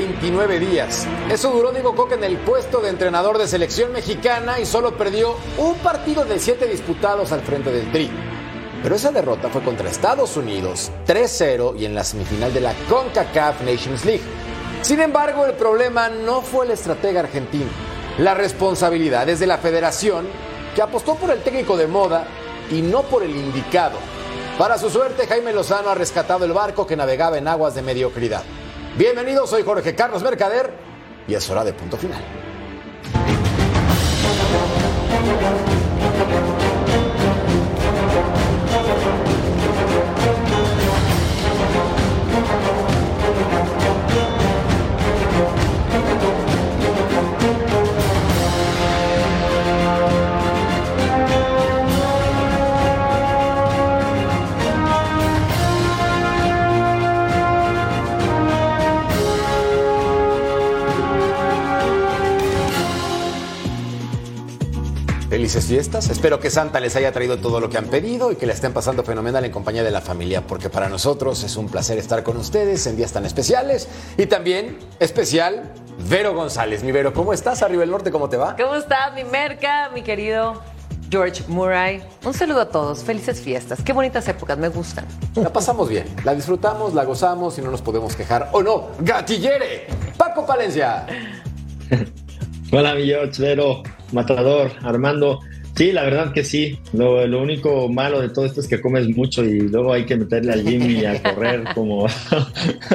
...129 días. Eso duró Diego Coca en el puesto de entrenador de selección mexicana... ...y solo perdió un partido de siete disputados al frente del Tri. Pero esa derrota fue contra Estados Unidos, 3-0 y en la semifinal de la CONCACAF Nations League. Sin embargo, el problema no fue el estratega argentino. La responsabilidad es de la federación, que apostó por el técnico de moda y no por el indicado. Para su suerte, Jaime Lozano ha rescatado el barco que navegaba en aguas de mediocridad. Bienvenidos, soy Jorge Carlos Mercader y es hora de punto final. Felices fiestas. Espero que Santa les haya traído todo lo que han pedido y que la estén pasando fenomenal en compañía de la familia, porque para nosotros es un placer estar con ustedes en días tan especiales. Y también especial, Vero González. Mi Vero, ¿cómo estás? Arriba del Norte, ¿cómo te va? ¿Cómo está mi merca, mi querido George Murray? Un saludo a todos. Felices fiestas. Qué bonitas épocas, me gustan. La pasamos bien, la disfrutamos, la gozamos y no nos podemos quejar. ¿O no? ¡Gatillere! Paco Palencia. Hola, mi George, Vero, Matador, Armando. Sí, la verdad que sí. Lo, lo, único malo de todo esto es que comes mucho y luego hay que meterle al gym y a correr como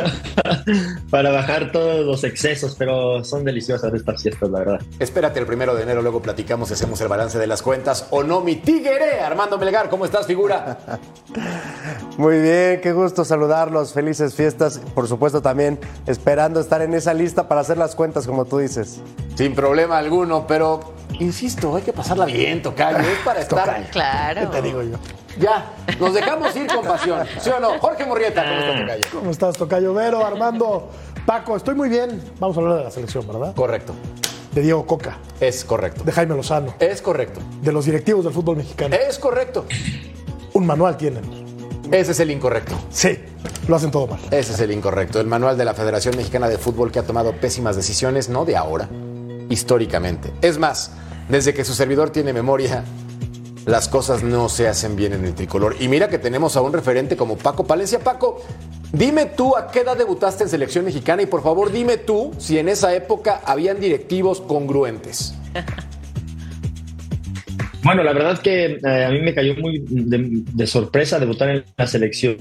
para bajar todos los excesos, pero son deliciosas estas fiestas, la verdad. Espérate el primero de enero, luego platicamos y hacemos el balance de las cuentas. ¿O no, mi tigre? Armando Melgar, ¿cómo estás, figura? Muy bien, qué gusto saludarlos. Felices fiestas. Por supuesto, también esperando estar en esa lista para hacer las cuentas, como tú dices. Sin problema alguno, pero insisto, hay que pasarla bien, Tocayo. Es para estar. Tocayo. Claro. ¿Qué te digo yo? Ya, nos dejamos ir con pasión. ¿Sí o no? Jorge Morrieta, ¿cómo estás, Tocayo? ¿Cómo estás, Tocayo? Vero, Armando, Paco, estoy muy bien. Vamos a hablar de la selección, ¿verdad? Correcto. De Diego Coca. Es correcto. De Jaime Lozano. Es correcto. De los directivos del fútbol mexicano. Es correcto. Un manual tienen. Ese es el incorrecto. Sí, lo hacen todo mal. Ese es el incorrecto. El manual de la Federación Mexicana de Fútbol que ha tomado pésimas decisiones, no de ahora, históricamente. Es más, desde que su servidor tiene memoria, las cosas no se hacen bien en el tricolor. Y mira que tenemos a un referente como Paco Palencia. Paco, dime tú a qué edad debutaste en selección mexicana y por favor dime tú si en esa época habían directivos congruentes. Bueno, la verdad que eh, a mí me cayó muy de, de, sorpresa debutar en la selección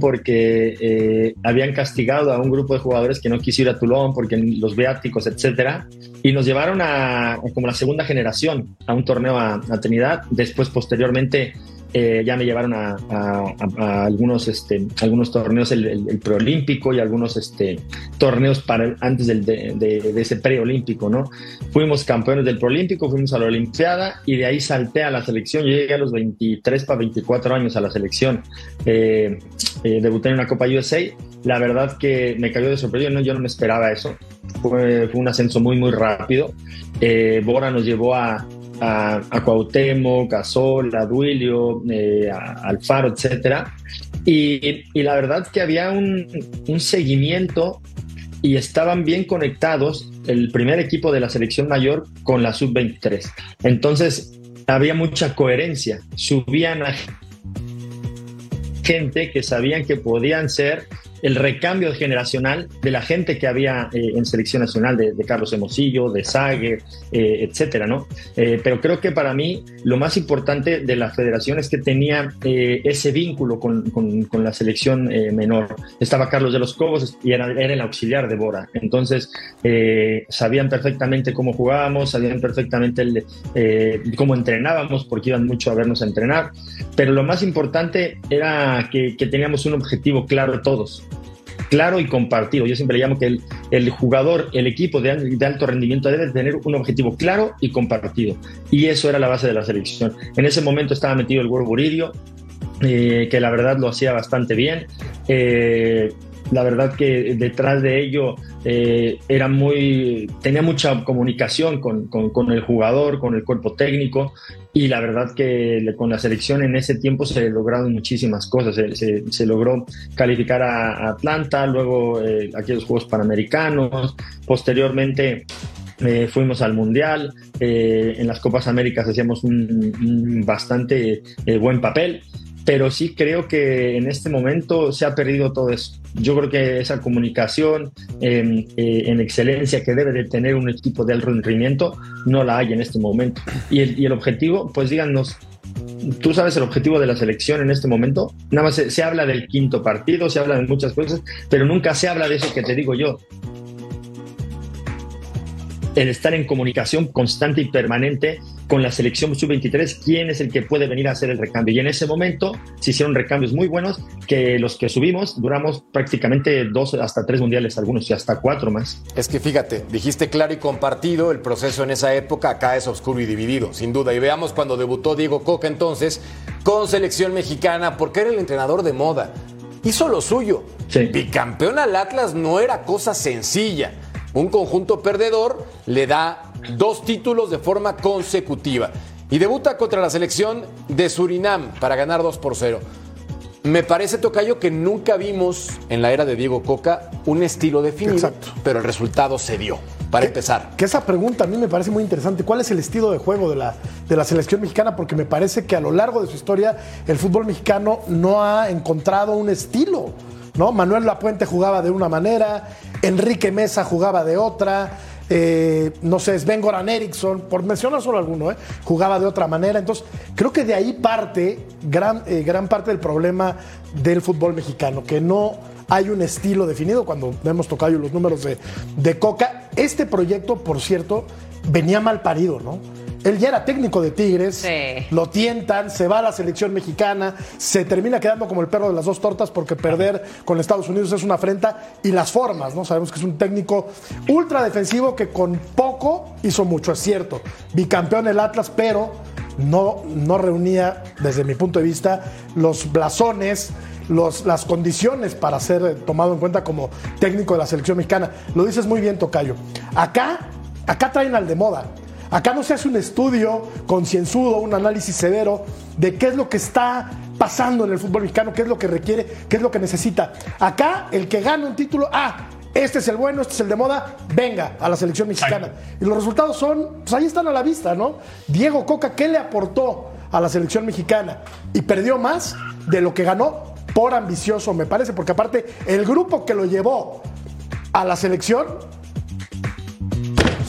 porque eh, habían castigado a un grupo de jugadores que no quiso ir a Toulon porque los viáticos, etcétera, y nos llevaron a como la segunda generación a un torneo a, a Trinidad. Después, posteriormente, eh, ya me llevaron a, a, a, algunos, este, algunos torneos, el, el, el, preolímpico y algunos este, torneos para, antes del, de, de, de, ese preolímpico, ¿no? Fuimos campeones del preolímpico, fuimos a la Olimpiada y de ahí salté a la selección. Llegué a los 23 para 24 años a la selección. Eh, eh, debuté en una Copa USA. La verdad que me cayó de sorpresa, no, yo no me esperaba eso. Fue, fue un ascenso muy, muy rápido. Eh, Bora nos llevó a, a, a Cuauhtémoc, a Sol, a Duilio, eh, Alfaro, etcétera. Y, y, la verdad que había un, un, seguimiento y estaban bien conectados el primer equipo de la selección mayor con la sub-23. Entonces había mucha coherencia. Subían a gente que sabían que podían ser el recambio generacional de la gente que había eh, en selección nacional, de, Carlos Hermosillo, de Sague, eh, etcétera, ¿no? Eh, pero creo que para mí lo más importante de la federación es que tenía ese vínculo con, con, la selección menor. Estaba Carlos de los Cobos y era, el auxiliar de Bora. Entonces, sabían perfectamente cómo jugábamos, sabían perfectamente cómo entrenábamos, porque iban mucho a vernos entrenar. Pero lo más importante era que, que teníamos un objetivo claro todos claro y compartido. Yo siempre llamo que el, jugador, el equipo de, de, alto rendimiento debe tener un objetivo claro y compartido. Y eso era la base de la selección. En ese momento estaba metido el World Buridio, eh, que la verdad lo hacía bastante bien. Eh, la verdad que detrás de ello eh, era muy, tenía mucha comunicación con, con, el jugador, con el cuerpo técnico y la verdad que con la selección en ese tiempo se lograron muchísimas cosas. Se, se, logró calificar a, Atlanta, luego eh, aquellos Juegos Panamericanos, posteriormente eh, fuimos al Mundial, en las Copas Américas hacíamos un bastante buen papel pero sí creo que en este momento se ha perdido todo eso. Yo creo que esa comunicación em, eh, en excelencia que debe de tener un equipo de alto rendimiento no la hay en este momento. Y el, y el objetivo, pues díganos, ¿Tú sabes el objetivo de la selección en este momento? Nada más se, se, habla del quinto partido, se habla de muchas cosas, pero nunca se habla de eso que te digo yo, el estar en comunicación constante y permanente con la selección sub-23, quién es el que puede venir a hacer el recambio. Y en ese momento se hicieron recambios muy buenos, que los que subimos duramos prácticamente dos hasta tres mundiales, algunos y hasta cuatro más. Es que fíjate, dijiste claro y compartido, el proceso en esa época acá es oscuro y dividido, sin duda. Y veamos cuando debutó Diego Coca entonces con selección mexicana, porque era el entrenador de moda. Hizo lo suyo. Sí. Bicampeón al Atlas no era cosa sencilla. Un conjunto perdedor le da dos títulos de forma consecutiva y debuta contra la selección de Surinam para ganar 2 por 0. Me parece, Tocayo, que nunca vimos en la era de Diego Coca un estilo definido, pero el resultado se dio. Para empezar. Que esa pregunta a mí me parece muy interesante. ¿Cuál es el estilo de juego de la, de la selección mexicana? Porque me parece que a lo largo de su historia el fútbol mexicano no ha encontrado un estilo. ¿no? Manuel Lapuente jugaba de una manera, Enrique Mesa jugaba de otra, eh, no sé, Sven Goran Eriksson, por mencionar solo alguno, ¿eh? jugaba de otra manera. Entonces, creo que de ahí parte gran, eh, gran parte del problema del fútbol mexicano, que no hay un estilo definido. Cuando hemos tocado los números de, de Coca, este proyecto, por cierto, venía mal parido, ¿no? Él ya era técnico de Tigres, lo tientan, se va a la selección mexicana, se termina quedando como el perro de las dos tortas porque perder con Estados Unidos es una afrenta y las formas, ¿no? Sabemos que es un técnico ultra defensivo que con poco hizo mucho, es cierto. Bicampeón el Atlas, pero no, no reunía, desde mi punto de vista, los blasones, los, las condiciones para ser tomado en cuenta como técnico de la selección mexicana. Lo dices muy bien, Tocayo. Acá, acá traen al de moda. Acá no se hace un estudio concienzudo, un análisis severo de qué es lo que está pasando en el fútbol mexicano, qué es lo que requiere, qué es lo que necesita. Acá, el que gana un título, ah, este es el bueno, este es el de moda, venga a la selección mexicana. Y los resultados son, pues ahí están a la vista, ¿no? Diego Coca, ¿qué le aportó a la selección mexicana? Y perdió más de lo que ganó por ambicioso, me parece, porque aparte el grupo que lo llevó a la selección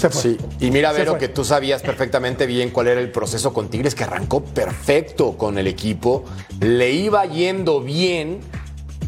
Sí, y mira, Vero, que tú sabías perfectamente bien cuál era el proceso con Tigres, que arrancó perfecto con el equipo, le iba yendo bien,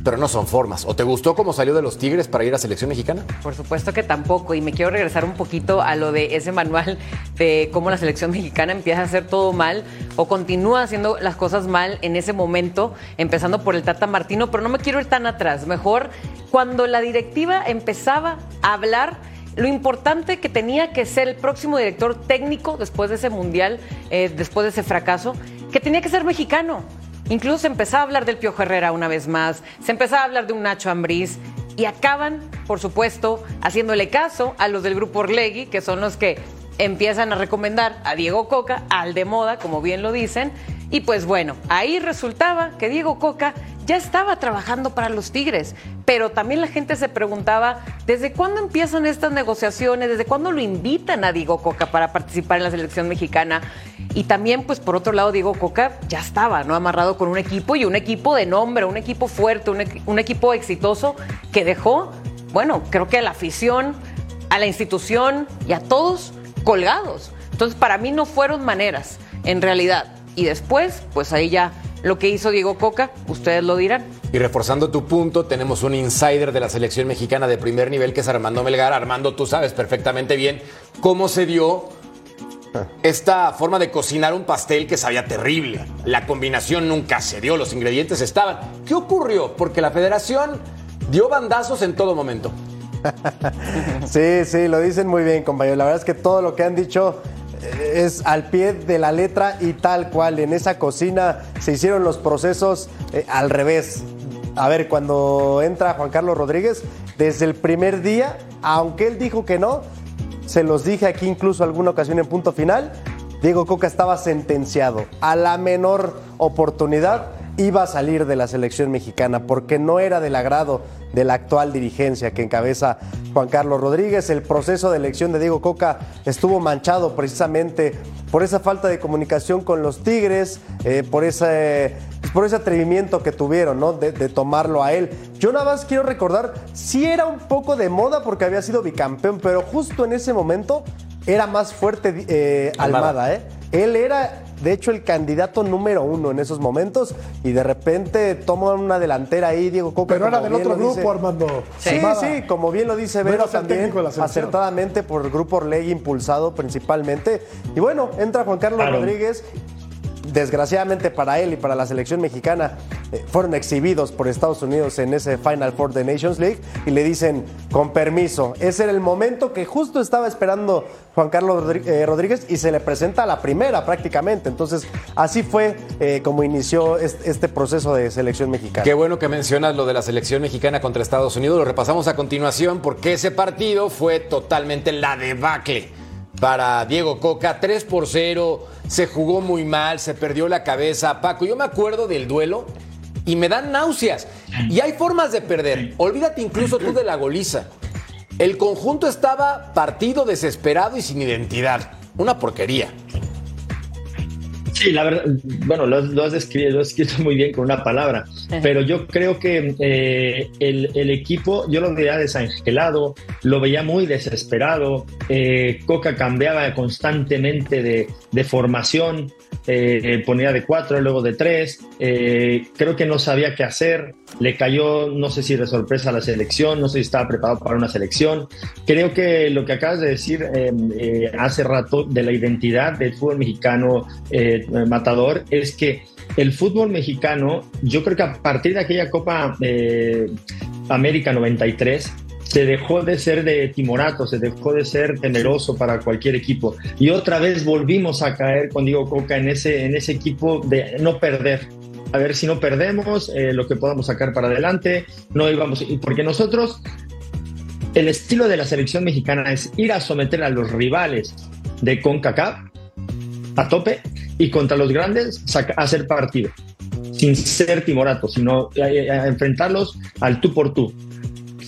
pero no son formas. ¿O te gustó cómo salió de los Tigres para ir a selección mexicana? Por supuesto que tampoco. Y me quiero regresar un poquito a lo de ese manual de cómo la selección mexicana empieza a hacer todo mal o continúa haciendo las cosas mal en ese momento, empezando por el Tata Martino. Pero no me quiero ir tan atrás. Mejor cuando la directiva empezaba a hablar lo importante que tenía que ser el próximo director técnico después de ese mundial, eh, después de ese fracaso, que tenía que ser mexicano. Incluso se empezaba a hablar del Piojo Herrera una vez más, se empezaba a hablar de un Nacho Ambriz y acaban, por supuesto, haciéndole caso a los del grupo Orlegui, que son los que empiezan a recomendar a Diego Coca, al de moda, como bien lo dicen, y pues bueno, ahí resultaba que Diego Coca ya estaba trabajando para los Tigres, pero también la gente se preguntaba, ¿desde cuándo empiezan estas negociaciones? ¿Desde cuándo lo invitan a Diego Coca para participar en la selección mexicana? Y también, pues por otro lado, Diego Coca ya estaba, ¿no? Amarrado con un equipo y un equipo de nombre, un equipo fuerte, un, equipo exitoso que dejó, bueno, creo que a la afición, a la institución y a todos colgados. Entonces, para mí no fueron maneras, en realidad. Y después, pues ahí ya lo que hizo Diego Coca, ustedes lo dirán. Y reforzando tu punto, tenemos un insider de la selección mexicana de primer nivel que es Armando Melgar. Armando, tú sabes perfectamente bien cómo se dio esta forma de cocinar un pastel que sabía terrible. La combinación nunca se dio, los ingredientes estaban. ¿Qué ocurrió? Porque la federación dio bandazos en todo momento. sí, sí, lo dicen muy bien, compañero. La verdad es que todo lo que han dicho eh, es al pie de la letra y tal cual. En esa cocina se hicieron los procesos eh, al revés. A ver, cuando entra Juan Carlos Rodríguez, desde el primer día, aunque él dijo que no, se los dije aquí incluso alguna ocasión en punto final, Diego Coca estaba sentenciado. A la menor oportunidad iba a salir de la selección mexicana porque no era del agrado de la actual dirigencia que encabeza Juan Carlos Rodríguez. El proceso de elección de Diego Coca estuvo manchado precisamente por esa falta de comunicación con los Tigres, eh, por, ese, por ese atrevimiento que tuvieron, ¿no? De, tomarlo a él. Yo nada más quiero recordar, sí era un poco de moda porque había sido bicampeón, pero justo en ese momento era más fuerte eh, Almada, ¿eh? Él era de hecho, el candidato número uno en esos momentos y de repente toma una delantera ahí, Diego Coca. Pero era del otro grupo, Armando. Sí, sí, como bien lo dice Vero también, acertadamente por el grupo Orleg impulsado principalmente. Y bueno, entra Juan Carlos Rodríguez desgraciadamente para él y para la selección mexicana, eh, fueron exhibidos por Estados Unidos en ese Final Four de Nations League y le dicen, con permiso, ese era el momento que justo estaba esperando Juan Carlos eh, Rodríguez y se le presenta a la primera prácticamente. Entonces, así fue eh, como inició este proceso de selección mexicana. Qué bueno que mencionas lo de la selección mexicana contra Estados Unidos. Lo repasamos a continuación porque ese partido fue totalmente la debacle para Diego Coca. 3 por 0 se jugó muy mal, se perdió la cabeza. Paco, yo me acuerdo del duelo y me dan náuseas. Y hay formas de perder. Olvídate incluso tú de la goliza. El conjunto estaba partido, desesperado y sin identidad. Una porquería. Sí, la verdad, bueno, lo, has descrito, lo escrito muy bien con una palabra, pero yo creo que eh, el, equipo, yo lo veía desangelado, lo veía muy desesperado, eh, Coca cambiaba constantemente de, de formación, eh, ponía de cuatro, luego de tres, eh, creo que no sabía qué hacer, le cayó, no sé si de sorpresa a la selección, no sé si estaba preparado para una selección. Creo que lo que acabas de decir eh, hace rato de la identidad del fútbol mexicano matador es que el fútbol mexicano, yo creo que a partir de aquella Copa América 93, se dejó de ser de timorato, se dejó de ser temeroso para cualquier equipo. Y otra vez volvimos a caer con Diego Coca en ese, en ese equipo de no perder. A ver si no perdemos eh, lo que podamos sacar para adelante. No íbamos, porque nosotros, el estilo de la selección mexicana es ir a someter a los rivales de CONCACAF a tope y contra los grandes hacer partido sin ser timorato, sino a enfrentarlos al tú por tú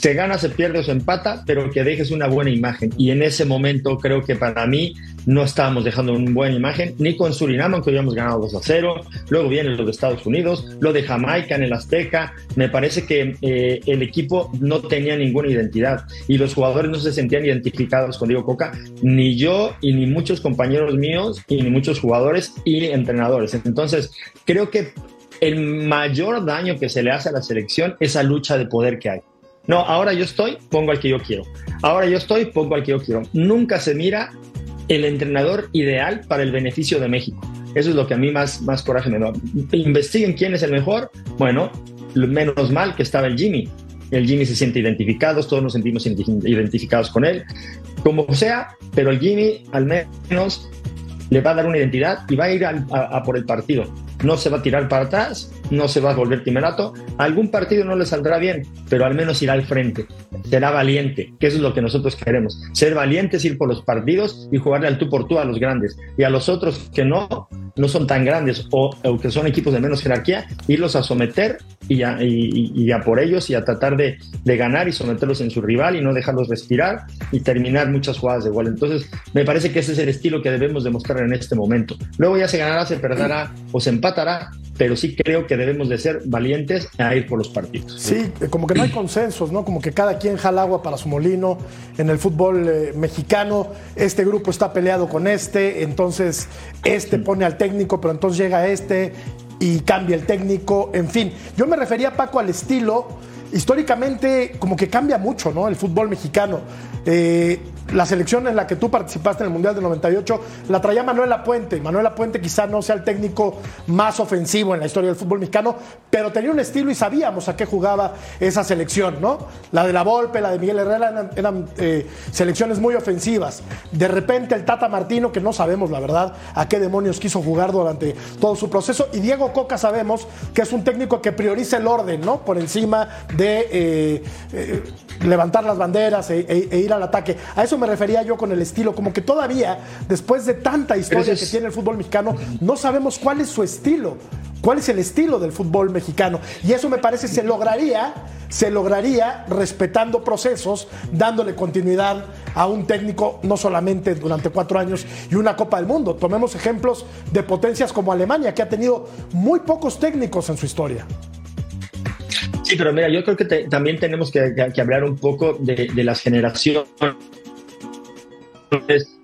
se gana, se pierde o se empata, pero que dejes una buena imagen. Y en ese momento creo que para mí no estábamos dejando una buena imagen, ni con Surinam, aunque habíamos ganado 2 a 0. Luego viene lo de Estados Unidos, lo de Jamaica en el Azteca. Me parece que eh, el equipo no tenía ninguna identidad y los jugadores no se sentían identificados con Diego Coca, ni yo y ni muchos compañeros míos y ni muchos jugadores y entrenadores. Entonces, creo que el mayor daño que se le hace a la selección es esa lucha de poder que hay. No, ahora yo estoy, pongo al que yo quiero. Ahora yo estoy, pongo al que yo quiero. Nunca se mira el entrenador ideal para el beneficio de México. Eso es lo que a mí más, más coraje me da. Investiguen quién es el mejor. Bueno, menos mal que estaba el Jimmy. El Jimmy se siente identificado, todos nos sentimos identificados con él. Como sea, pero el Jimmy al menos le va a dar una identidad y va a ir a por el partido. No se va a tirar para atrás no se va a volver timerato. Algún partido no le saldrá bien, pero al menos irá al frente. Será valiente, que eso es lo que nosotros queremos. Ser valientes, ir por los partidos y jugarle al tú por tú a los grandes. Y a los otros que no, no son tan grandes o, que son equipos de menos jerarquía, irlos a someter y a, por ellos y a tratar de, de, ganar y someterlos en su rival y no dejarlos respirar y terminar muchas jugadas de gol. Entonces, me parece que ese es el estilo que debemos demostrar en este momento. Luego ya se ganará, se perderá o se pero sí creo que debemos de ser valientes a ir por los partidos. Sí, como que no hay consensos, ¿no? Como que cada quien jala agua para su molino. En el fútbol eh, mexicano, este grupo está peleado con este, entonces este pone al técnico, pero entonces llega este y cambia el técnico, en fin. Yo me refería, Paco, al estilo. Históricamente, como que cambia mucho, ¿no? El fútbol mexicano. Eh, la selección en la que tú participaste en el Mundial del 98 la traía Manuela Puente. Manuela Puente quizá no sea el técnico más ofensivo en la historia del fútbol mexicano, pero tenía un estilo y sabíamos a qué jugaba esa selección, ¿no? La de la Volpe, la de Miguel Herrera eran, eh, selecciones muy ofensivas. De repente el Tata Martino, que no sabemos la verdad a qué demonios quiso jugar durante todo su proceso, y Diego Coca sabemos que es un técnico que prioriza el orden, ¿no? Por encima de eh, eh, levantar las banderas e, e, e, ir al ataque. A eso me refería yo con el estilo, como que todavía, después de tanta historia que tiene el fútbol mexicano, no sabemos cuál es su estilo, cuál es el estilo del fútbol mexicano. Y eso me parece se lograría, se lograría respetando procesos, dándole continuidad a un técnico no solamente durante cuatro años y una Copa del Mundo. Tomemos ejemplos de potencias como Alemania, que ha tenido muy pocos técnicos en su historia. Sí, pero mira, yo creo que también tenemos que, hablar un poco de, las generaciones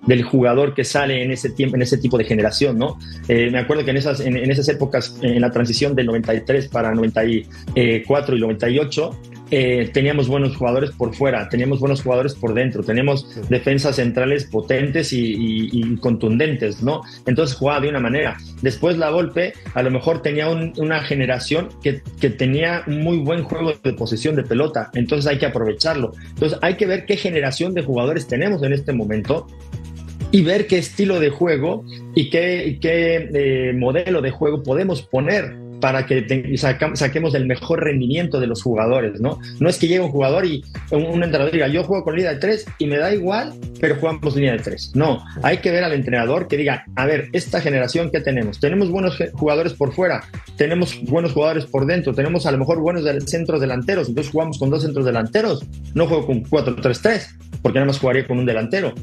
del jugador que sale en ese tiempo, en ese tipo de generación, ¿no? Eh, me acuerdo que en esas, en, en, esas épocas, en la transición del 93 para 94 y 98, eh, teníamos buenos jugadores por fuera, teníamos buenos jugadores por dentro, tenemos defensas centrales potentes y, contundentes, ¿no? Entonces jugaba de una manera. Después la Volpe a lo mejor tenía una generación que, que, tenía un muy buen juego de posesión de pelota, entonces hay que aprovecharlo. Entonces hay que ver qué generación de jugadores tenemos en este momento y ver qué estilo de juego y qué, qué eh, modelo de juego podemos poner para que saquemos el mejor rendimiento de los jugadores, ¿no? No es que llegue un jugador y un, entrenador diga, yo juego con línea de tres y me da igual, pero jugamos línea de tres. No, hay que ver al entrenador que diga, a ver, esta generación que tenemos, tenemos buenos jugadores por fuera, tenemos buenos jugadores por dentro, tenemos a lo mejor buenos centros delanteros, entonces jugamos con dos centros delanteros, no juego con 4-3-3, porque nada más jugaría con un delantero.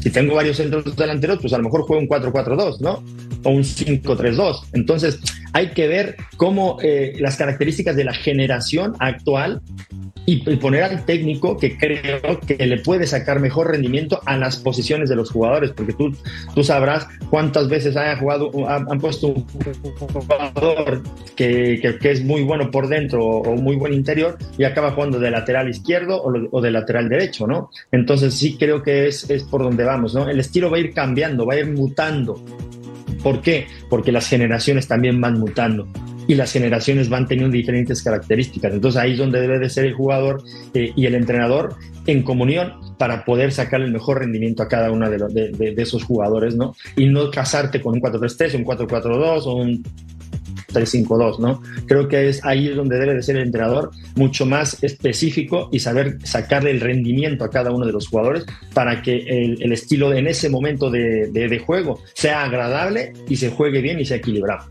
Si tengo varios centros delanteros, pues a lo mejor juego un 4-4-2, ¿no? O un 5-3-2. Entonces, hay que ver cómo eh, las características de la generación actual y, poner al técnico que creo que le puede sacar mejor rendimiento a las posiciones de los jugadores, porque tú, tú sabrás cuántas veces haya jugado, han, puesto un jugador que, que, es muy bueno por dentro o, muy buen interior y acaba jugando de lateral izquierdo o, o, de lateral derecho, ¿no? Entonces sí creo que es, es por donde vamos, ¿no? El estilo va a ir cambiando, va a ir mutando. ¿Por qué? Porque las generaciones también van mutando y las generaciones van teniendo diferentes características. Entonces ahí es donde debe de ser el jugador eh, y el entrenador en comunión para poder sacar el mejor rendimiento a cada uno de, esos jugadores, ¿no? Y no casarte con un 4-3-3, un 4-4-2 o un 3-5-2, ¿no? Creo que es ahí es donde debe de ser el entrenador mucho más específico y saber sacarle el rendimiento a cada uno de los jugadores para que el, estilo en ese momento de, de juego sea agradable y se juegue bien y sea equilibrado.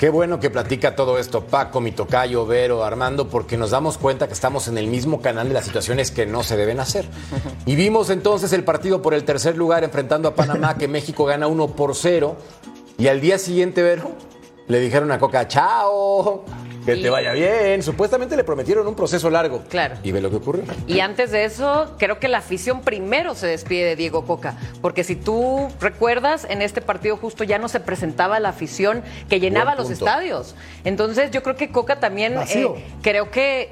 Qué bueno que platica todo esto Paco, mi tocayo, Vero, Armando, porque nos damos cuenta que estamos en el mismo canal de las situaciones que no se deben hacer. Y vimos entonces el partido por el tercer lugar enfrentando a Panamá, que México gana 1 por 0. Y al día siguiente, Vero, le dijeron a Coca, chao. Que te vaya bien. Supuestamente le prometieron un proceso largo. Claro. Y ve lo que ocurrió. Y antes de eso, creo que la afición primero se despide de Diego Coca. Porque si tú recuerdas, en este partido justo ya no se presentaba la afición que llenaba los estadios. Entonces, yo creo que Coca también eh, creo que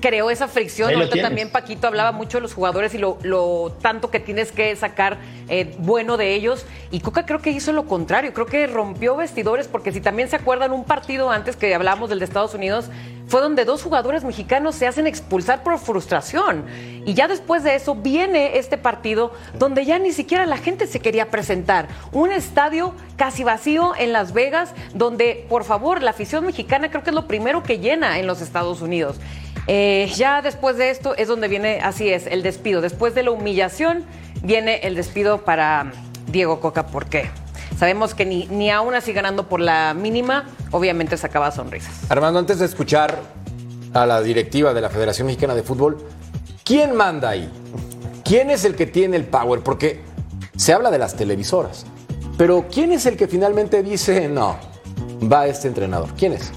creó esa fricción. Ahorita también Paquito hablaba mucho de los jugadores y lo, tanto que tienes que sacar eh, bueno de ellos. Y Coca creo que hizo lo contrario. Creo que rompió vestidores porque si también se acuerdan un partido antes que hablábamos del Estados Unidos, fue donde dos jugadores mexicanos se hacen expulsar por frustración. Y ya después de eso viene este partido donde ya ni siquiera la gente se quería presentar. Un estadio casi vacío en Las Vegas, donde, por favor, la afición mexicana creo que es lo primero que llena en los Estados Unidos. Eh, ya después de esto es donde viene, así es, el despido. Después de la humillación viene el despido para Diego Coca. ¿Por qué? Sabemos que ni, ni aún así ganando por la mínima, obviamente sacaba sonrisas. Armando, antes de escuchar a la directiva de la Federación Mexicana de Fútbol, ¿quién manda ahí? ¿Quién es el que tiene el power? Porque se habla de las televisoras, pero ¿quién es el que finalmente dice no? Va este entrenador. ¿Quién es?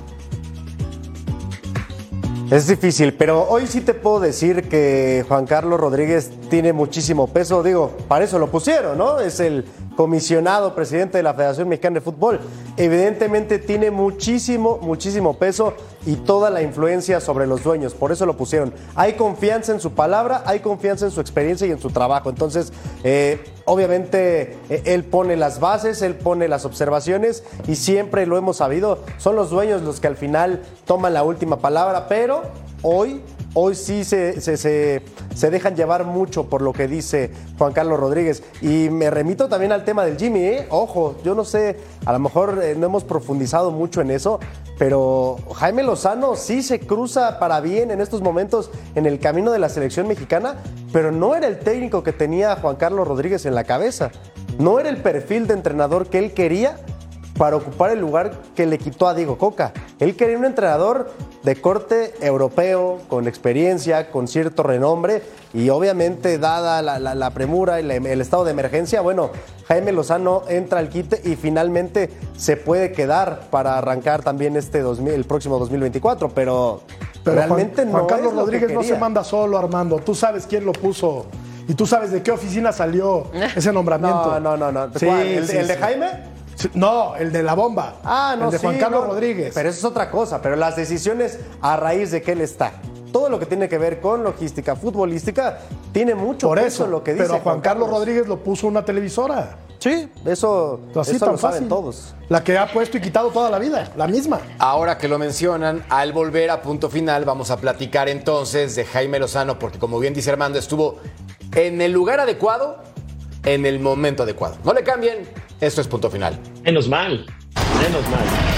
Es difícil, pero hoy sí te puedo decir que Juan Carlos Rodríguez tiene muchísimo peso. Digo, para eso lo pusieron, ¿no? Es el comisionado presidente de la Federación Mexicana de Fútbol. Evidentemente tiene muchísimo, muchísimo peso y toda la influencia sobre los dueños. Por eso lo pusieron. Hay confianza en su palabra, hay confianza en su experiencia y en su trabajo. Entonces, eh, obviamente, eh, él pone las bases, él pone las observaciones y siempre lo hemos sabido. Son los dueños los que al final toman la última palabra, pero hoy hoy sí se, se, se, dejan llevar mucho por lo que dice Juan Carlos Rodríguez. Y me remito también al tema del Jimmy, ¿eh? Ojo, yo no sé, a lo mejor eh, no hemos profundizado mucho en eso, pero Jaime Lozano sí se cruza para bien en estos momentos en el camino de la selección mexicana, pero no era el técnico que tenía Juan Carlos Rodríguez en la cabeza. No era el perfil de entrenador que él quería para ocupar el lugar que le quitó a Diego Coca. Él quería un entrenador de corte europeo, con experiencia, con cierto renombre y obviamente dada la, la, la premura y la, el estado de emergencia, bueno, Jaime Lozano entra al quite y finalmente se puede quedar para arrancar también este 2000, el próximo 2024, pero, pero realmente Juan, no. Juan Carlos es lo Rodríguez que no se manda solo, Armando. Tú sabes quién lo puso y tú sabes de qué oficina salió ese nombramiento. No, no, no, no. Sí. ¿El, sí, el de. Jaime? No, el de la bomba. Ah, no, El de sí, Juan Carlos no, Rodríguez. Pero eso es otra cosa, pero las decisiones a raíz de que él está. Todo lo que tiene que ver con logística futbolística tiene mucho Por peso eso, lo que dice pero Juan Carlos Rodríguez lo puso una televisora. Sí, eso, Así eso tan lo saben fácil. todos. La que ha puesto y quitado toda la vida, la misma. Ahora que lo mencionan, al volver a punto final, vamos a platicar entonces de Jaime Lozano, porque como bien dice Armando, estuvo en el lugar adecuado, en el momento adecuado. No le cambien, esto es punto final. Menos mal, menos mal.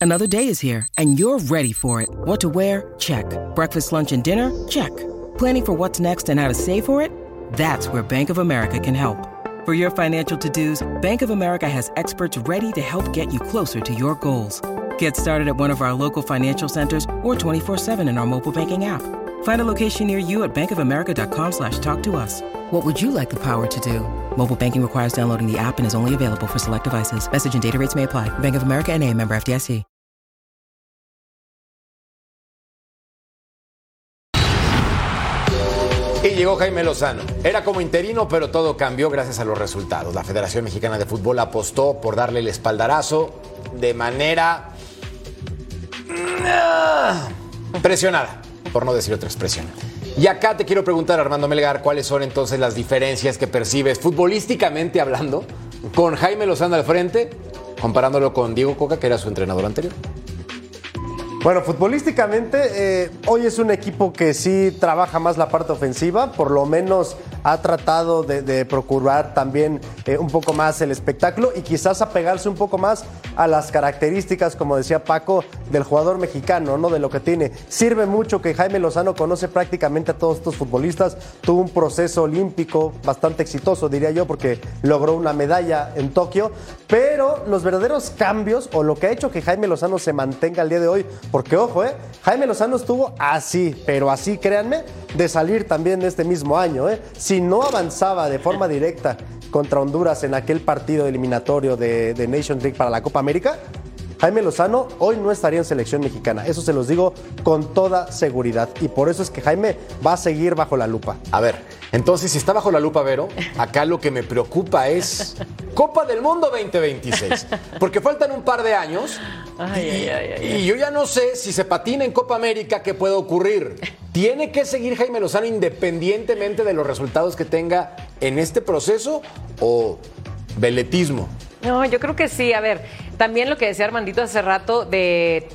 Another day is here, and you're ready for it. What to wear? Check. Breakfast, lunch, and dinner? Check. Planning for what's next and how to save for it? That's where Bank of America can help. For your financial to dos, Bank of America has experts ready to help get you closer to your goals. Get started at one of our local financial centers or 24-7 in our mobile banking app. Find a location near you at bankofamerica.com slash talk to us. What would you like the power to do? Mobile banking requires downloading the app and is only available for select devices. Message and data rates may apply. Bank of America and a member FDIC. Y llegó Jaime Lozano. Era como interino, pero todo cambió gracias a los resultados. La Federación Mexicana de Fútbol apostó por darle el espaldarazo de manera presionada, por no decir otra expresión. Y acá te quiero preguntar, Armando Melgar, ¿cuáles son entonces las diferencias que percibes futbolísticamente hablando con Jaime Lozano al frente, comparándolo con Diego Coca, que era su entrenador anterior? Bueno, futbolísticamente, eh, hoy es un equipo que sí trabaja más la parte ofensiva, por lo menos ha tratado de, procurar también eh, un poco más el espectáculo y quizás apegarse un poco más a las características, como decía Paco, del jugador mexicano, ¿no? De lo que tiene. Sirve mucho que Jaime Lozano conoce prácticamente a todos estos futbolistas, tuvo un proceso olímpico bastante exitoso, diría yo, porque logró una medalla en Tokio, pero los verdaderos cambios o lo que ha hecho que Jaime Lozano se mantenga al día de hoy, porque ojo, ¿eh? Jaime Lozano estuvo así, pero así, créanme, de salir también este mismo año, ¿eh? Si no avanzaba de forma directa contra Honduras en aquel partido eliminatorio de, de League para la Copa América, Jaime Lozano hoy no estaría en selección mexicana. Eso se los digo con toda seguridad. Y por eso es que Jaime va a seguir bajo la lupa. A ver, entonces si está bajo la lupa, Vero, acá lo que me preocupa es Copa del Mundo 2026. Porque faltan un par de años. Ay, ay, ay, ay, Y yo ya no sé si se patina en Copa América, ¿qué puede ocurrir? ¿Tiene que seguir Jaime Lozano independientemente de los resultados que tenga en este proceso o veletismo? No, yo creo que sí. A ver, también lo que decía Armandito hace rato de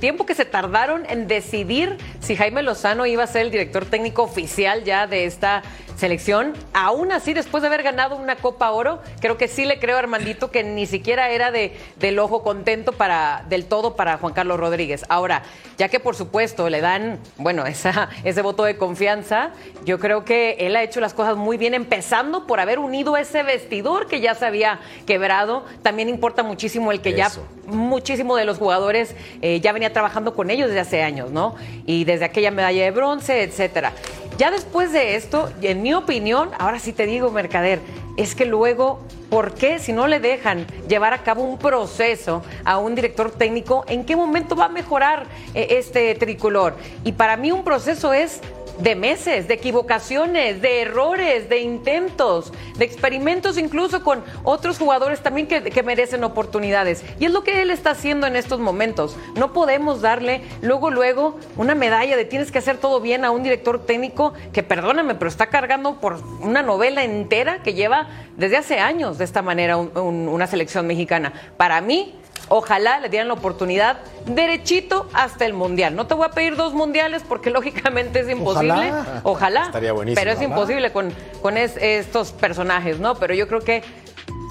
tiempo que se tardaron en decidir si Jaime Lozano iba a ser el director técnico oficial ya de esta selección. Aún así, después de haber ganado una Copa Oro, creo que sí le creo a Armandito que ni siquiera era de, del ojo contento para, del todo para Juan Carlos Rodríguez. Ahora, ya que por supuesto le dan, bueno, esa, ese voto de confianza, yo creo que él ha hecho las cosas muy bien, empezando por haber unido ese vestidor que ya se había quebrado. También importa muchísimo el que Eso. ya muchísimo de los jugadores eh, ya venía trabajando con ellos desde hace años, ¿no? Y desde aquella medalla de bronce, etcétera. Ya después de esto, en mi opinión, ahora sí te digo, Mercader, es que luego, ¿por qué si no le dejan llevar a cabo un proceso a un director técnico, en qué momento va a mejorar eh, este tricolor? Y para mí un proceso es de meses, de equivocaciones, de errores, de intentos, de experimentos incluso con otros jugadores también que, que merecen oportunidades. Y es lo que él está haciendo en estos momentos. No podemos darle luego, luego una medalla de tienes que hacer todo bien a un director técnico que, perdóname, pero está cargando por una novela entera que lleva desde hace años de esta manera un- un- una selección mexicana. Para mí, Ojalá le dieran la oportunidad derechito hasta el mundial. No te voy a pedir dos mundiales porque lógicamente es imposible. Ojalá. Ojalá. Estaría buenísimo. Pero es Ojalá. imposible con, con es- estos personajes, ¿no? Pero yo creo que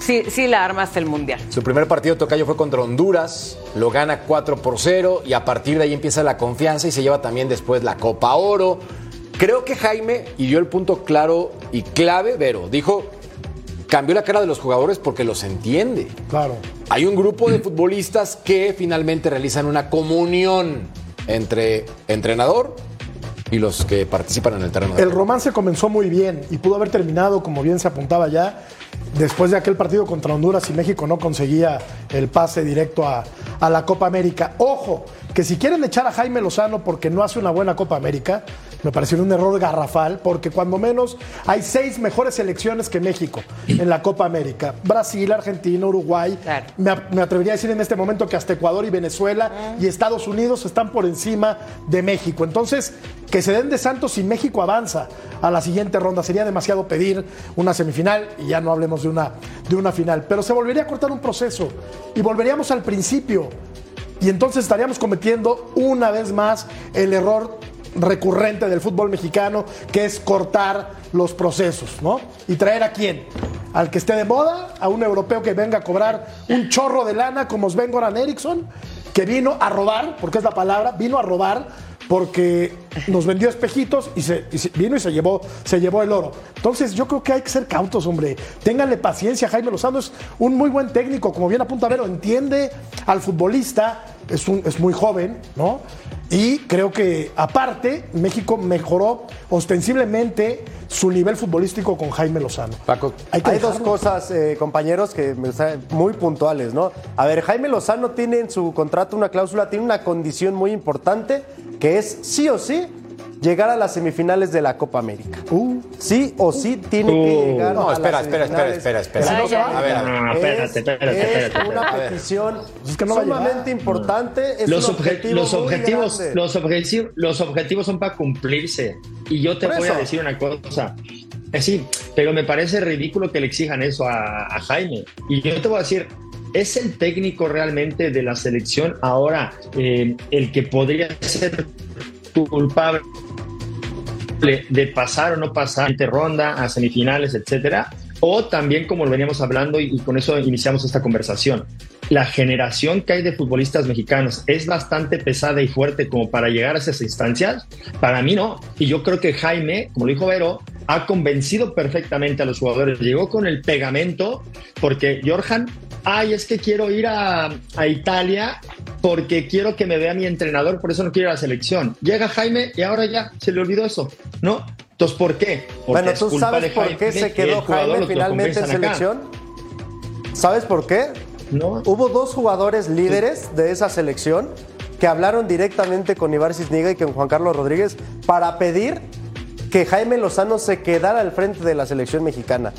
sí, sí la arma hasta el mundial. Su primer partido tocayo fue contra Honduras, lo gana 4 por 0 y a partir de ahí empieza la confianza y se lleva también después la Copa Oro. Creo que Jaime y dio el punto claro y clave, Vero, dijo, cambió la cara de los jugadores porque los entiende. Claro. Hay un grupo de futbolistas que finalmente realizan una comunión entre entrenador y los que participan en el terreno. El romance comenzó muy bien y pudo haber terminado, como bien se apuntaba ya, después de aquel partido contra Honduras y México no conseguía el pase directo a, a la Copa América. Ojo, que si quieren echar a Jaime Lozano porque no hace una buena Copa América, me pareció un error garrafal, porque cuando menos hay seis mejores selecciones que México en la Copa América. Brasil, Argentina, Uruguay. Claro. Me, atrevería a decir en este momento que hasta Ecuador y Venezuela y Estados Unidos están por encima de México. Entonces, que se den de Santos si México avanza a la siguiente ronda. Sería demasiado pedir una semifinal y ya no hablemos de una, de una final. Pero se volvería a cortar un proceso y volveríamos al principio. Y entonces estaríamos cometiendo una vez más el error recurrente del fútbol mexicano, que es cortar los procesos, ¿no? Y traer a quién? Al que esté de moda, a un europeo que venga a cobrar un chorro de lana como Sven Goran Eriksson, que vino a robar, porque es la palabra, vino a robar porque nos vendió espejitos y, se, vino y se llevó, se llevó el oro. Entonces yo creo que hay que ser cautos, hombre. Ténganle paciencia, Jaime Lozano es un muy buen técnico, como bien apunta Vero, entiende al futbolista, es, un, es muy joven, ¿no? Y creo que aparte México mejoró ostensiblemente su nivel futbolístico con Jaime Lozano. Paco, Hay, dos cosas, eh, compañeros, que me muy puntuales, ¿no? A ver, Jaime Lozano tiene en su contrato una cláusula, tiene una condición muy importante, que es sí o sí llegar a las semifinales de la Copa América. Sí o sí tiene que Uh. llegar No, a espera, las espera, espera, espera, espera. ay, A ver, a ver. No, espérate, es, espérate, es espérate, una A ver. petición es que no sumamente importante. Es los, un objetivo los objetivos, los, objetivos, los objetivos son para cumplirse. Y yo te Por voy eso. a decir una cosa. Eh, sí, pero me parece ridículo que le exijan eso a, a Jaime. Y yo te voy a decir, ¿es el técnico realmente de la selección ahora eh, el que podría ser culpable de pasar o no pasar de ronda a semifinales, etcétera? O también, como lo veníamos hablando, y, y con eso iniciamos esta conversación, la generación que hay de futbolistas mexicanos es bastante pesada y fuerte como para llegar a esas instancias. Para mí no. Y yo creo que Jaime, como lo dijo Vero, ha convencido perfectamente a los jugadores. Llegó con el pegamento, porque Jorjan, ay, es que quiero ir a, a Italia porque quiero que me vea mi entrenador, por eso no quiero ir a la selección. Llega Jaime y ahora ya se le olvidó eso, ¿no? Entonces, ¿por qué? Porque Bueno, ¿tú sabes por Jaime qué se quedó Jaime finalmente en acá. selección? ¿Sabes por qué? ¿no? Hubo dos jugadores líderes de esa selección que hablaron directamente con Ibar Cisniega y con Juan Carlos Rodríguez para pedir que Jaime Lozano se quedara al frente de la selección mexicana.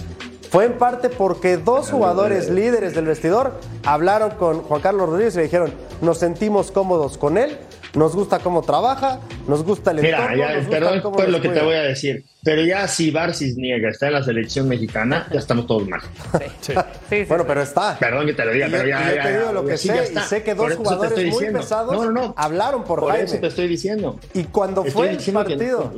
Fue en parte porque dos jugadores líderes del vestidor hablaron con Juan Carlos Rodríguez y le dijeron, nos sentimos cómodos con él, nos gusta cómo trabaja, nos gusta el Mira, entorno, ya, nos gusta perdón cómo por lo que te cuida". voy a decir, pero ya si Barcis niega está en la selección mexicana, ya estamos todos mal. Sí, sí, Bueno, pero está. Perdón que te lo diga, Y pero yo- ya, yo ya, te digo lo que sé, y sé que dos jugadores muy diciendo. pesados no, no, no. hablaron por, Por Jaime. eso te estoy diciendo. Y cuando Estoy fue el partido.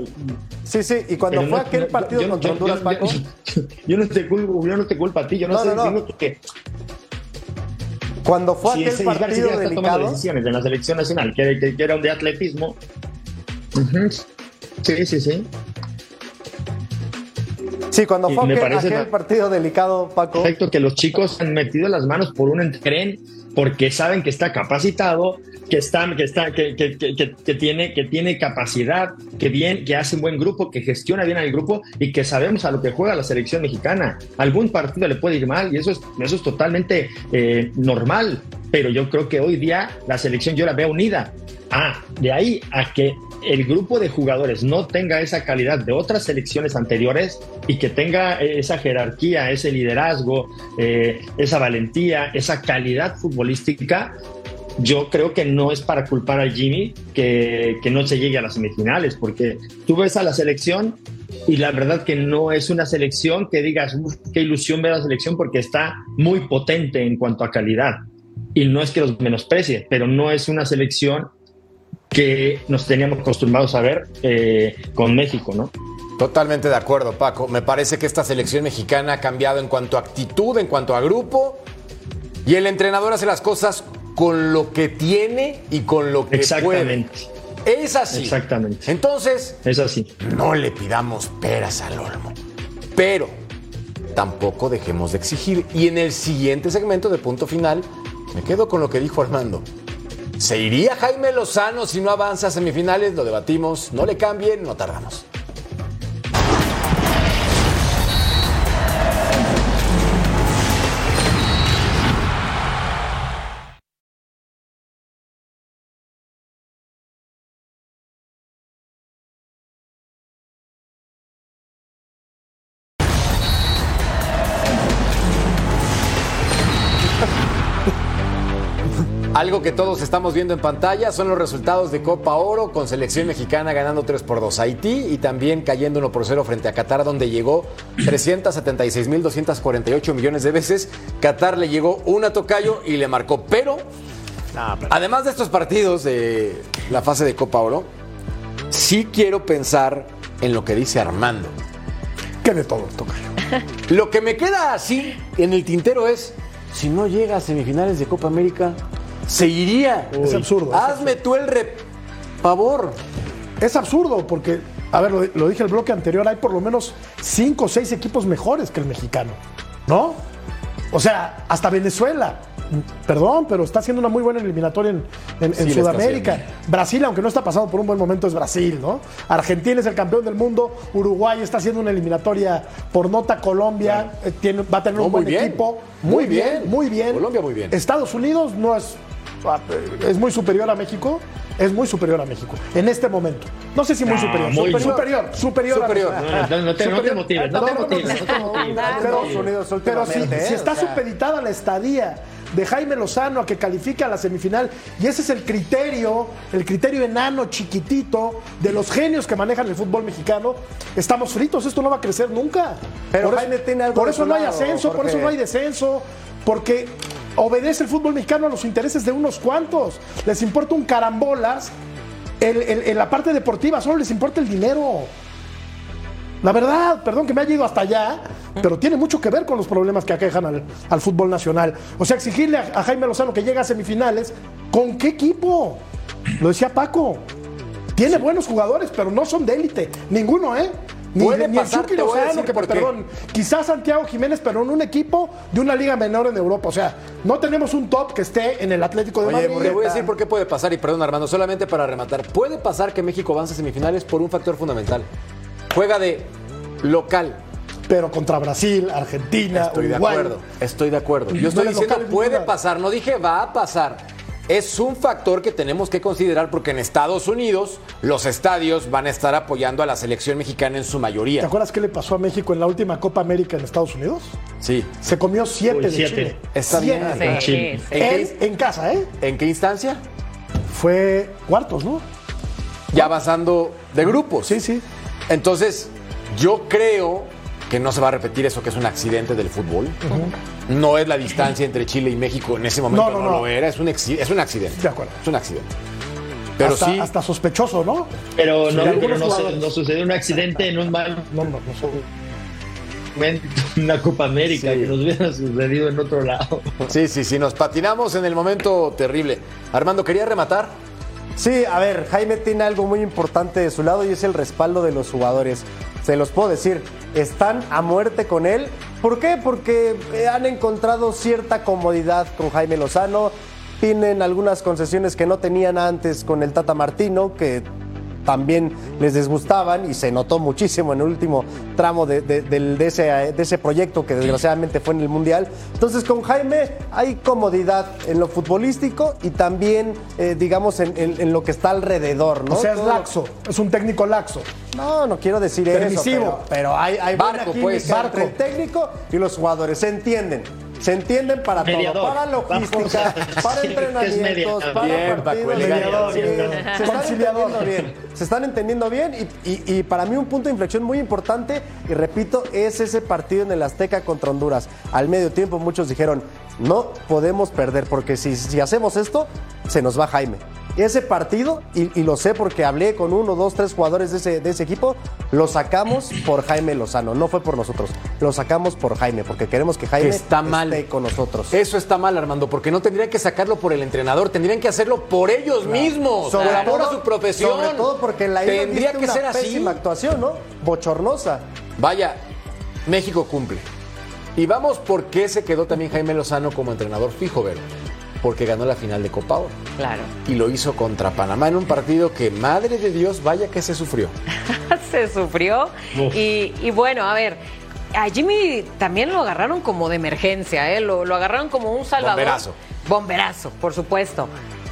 Sí, sí, y cuando fue no- aquel no, partido yo- contra yo- Honduras, yo- Paco. Yo, yo no te culpo, yo no te culpo a ti, yo no, No, estoy no, no. diciendo que Cuando fue si aquel ese partido está tomando delicado. decisiones en la selección nacional, que, que- que era un de atletismo. Ujú. Sí, sí, sí. Sí, cuando fue me aquel, parece aquel partido delicado, Paco. Perfecto, que los chicos han metido las manos por un creen porque saben que está capacitado, que está, que está, que, que- que- tiene, que tiene capacidad, que bien, que hace un buen grupo, que gestiona bien al grupo y que sabemos a lo que juega la selección mexicana. Algún partido le puede ir mal y eso es, eso es totalmente eh, normal. Pero yo creo que hoy día la selección yo la veo unida. Ah, de ahí a que el grupo de jugadores no tenga esa calidad de otras selecciones anteriores y que tenga eh, esa jerarquía, ese liderazgo, eh, esa valentía, esa calidad futbolística, yo creo que no es para culpar al Jimmy que, no se llegue a las semifinales, porque tú ves a la selección y la verdad que no es una selección que digas, "Uf, qué ilusión ver la selección porque está muy potente en cuanto a calidad. Y no es que los menosprecie, pero no es una selección que nos teníamos acostumbrados a ver eh, con México, ¿no? Totalmente de acuerdo, Paco. Me parece que esta selección mexicana ha cambiado en cuanto a actitud, en cuanto a grupo. Y el entrenador hace las cosas con lo que tiene y con lo que Exactamente. puede. Es así. Exactamente. Entonces, Es así. no le pidamos peras al olmo. Pero tampoco dejemos de exigir. Y en el siguiente segmento de punto final, me quedo con lo que dijo Armando. ¿Se iría Jaime Lozano si no avanza a semifinales? Lo debatimos. No le cambien, no tardamos. Que todos estamos viendo en pantalla son los resultados de Copa Oro con selección mexicana ganando 3 por 2 a Haití y también cayendo 1 por 0 frente a Qatar donde llegó 376.248 millones de veces. Qatar le llegó una tocayo y le marcó. Pero, además de estos partidos de la fase de Copa Oro, sí quiero pensar en lo que dice Armando. Que de todo, Tocayo. Lo que me queda así en el tintero es, si no llega a semifinales de Copa América, se iría. Es absurdo, es Hazme tú el rep... favor. Es absurdo porque, a ver, lo, lo dije el bloque anterior, hay por lo menos cinco o seis equipos mejores que el mexicano, ¿no? O sea, hasta Venezuela. Perdón, pero está haciendo una muy buena eliminatoria en, Sí, Sudamérica. Brasil, aunque no está pasando por un buen momento, es Brasil, ¿no? Argentina es el campeón del mundo. Uruguay está haciendo una eliminatoria por nota. Colombia eh, tiene, va a tener No, un muy buen bien. equipo. Muy Muy bien, bien. muy bien. Colombia muy bien. Estados Unidos no es. Es muy superior a México. Es muy superior a México. En este momento. No sé si muy No, superior. muy superior, superior. superior. Superior. No, no, no te- no te Superior. motives, no te motives, no te motives, no Pero, pero si, ¿eh? está O sea. supeditada la estadía de Jaime Lozano a que califique a la semifinal, y ese es el criterio, el criterio enano, chiquitito, de los genios que manejan el fútbol mexicano, estamos fritos, esto no va a crecer nunca. Pero por Jaime eso, tiene algo por de eso su no hay ascenso, por eso no hay descenso, porque obedece el fútbol mexicano a los intereses de unos cuantos. Les importa un carambolas en la parte deportiva, solo les importa el dinero. La verdad, perdón que me haya ido hasta allá, pero tiene mucho que ver con los problemas que aquejan al, al fútbol nacional. O sea, exigirle a, a Jaime Lozano que llegue a semifinales, ¿con qué equipo? Lo decía Paco. Tiene buenos jugadores, pero no son de élite. Ninguno, ¿eh? Ni, Puede ni el pasar, Chucky a Lozano, decir que por qué. perdón, quizás Santiago Jiménez, pero en un equipo de una liga menor en Europa. O sea, no tenemos un top que esté en el Atlético de Oye, Madrid. te voy a decir por qué puede pasar, y perdón Armando, solamente para rematar. Puede pasar que México avance a semifinales por un factor fundamental. Juega de local. pero contra Brasil, Argentina, Estoy de acuerdo, estoy de acuerdo. Yo estoy diciendo puede pasar, no dije va a pasar. Es un factor que tenemos que considerar porque en Estados Unidos los estadios van a estar apoyando a la selección mexicana en su ¿Te mayoría. acuerdas qué le pasó a México en la última Copa América en Estados Unidos? Sí. Se comió siete Uy, de siete. Chile. Está bien. Siete. Sí, Chile. sí. ¿En qué, En, en casa, ¿eh? en qué instancia? Fue cuartos, ¿no? Ya pasando de grupos. Sí, sí. Entonces, yo creo que no se va a repetir eso que es un accidente del fútbol. No es la distancia entre Chile y México en ese momento, No, no, no, no. lo era, es un, es un accidente. De acuerdo. Es un accidente. Pero hasta, sí, hasta sospechoso, ¿no? Pero no, Sí, pero no, se- no sucedió un accidente en un mal No, no, no. son- momento, una Copa América, Sí. que nos hubiera sucedido en otro lado. sí, sí, sí, nos patinamos en el momento terrible. Armando, ¿quería rematar? Sí, a ver, Jaime tiene algo muy importante de su lado y es el respaldo de los jugadores. Se los puedo decir, están a muerte con él. ¿Por qué? Porque eh, han encontrado cierta comodidad con Jaime Lozano. Tienen algunas concesiones que no tenían antes con el Tata Martino, que también les disgustaban y se notó muchísimo en el último tramo de, de- ese, de ese proyecto que desgraciadamente fue en el Mundial. Entonces con Jaime hay comodidad en lo futbolístico y también, eh, digamos, en, en- en lo que está alrededor. ¿no? O sea, es Todo laxo. Es un técnico laxo. No, no quiero decir Permisivo. eso, pero, pero hay, hay Barco, pues, barco. entre el técnico y los jugadores. Se entienden. Se entienden para Mediador. todo, para logística, Vamos para entrenamientos, para Bien, partidos. mediador, sí. Se están entendiendo bien. Se están entendiendo bien y, y- y para mí un punto de inflexión muy importante, y repito, es ese partido en el Azteca contra Honduras. Al medio tiempo muchos dijeron, no podemos perder porque si, si hacemos esto, se nos va Jaime. Ese partido, y, y lo sé porque hablé con uno, dos, tres jugadores de ese, de ese equipo, lo sacamos por Jaime Lozano, no fue por nosotros. Lo sacamos por Jaime, porque queremos que Jaime está mal. esté con nosotros. Eso está mal, Armando, porque no tendrían que sacarlo por el entrenador, tendrían que hacerlo por ellos mismos, Sobre por amor todo- a su profesión. Sobre todo porque en la tendría que una ser así. pésima actuación, ¿no? Bochornosa. Vaya, México cumple. Y vamos por qué se quedó también Jaime Lozano como entrenador fijo, Vero. Porque ganó la final de Copa Oro. Claro. Y lo hizo contra Panamá en un partido que, madre de Dios, vaya que se sufrió. se sufrió. Uf. Y, y bueno, a ver, a Jimmy también lo agarraron como de emergencia, ¿eh? lo, lo agarraron como un salvador. Bomberazo. Bomberazo, por supuesto.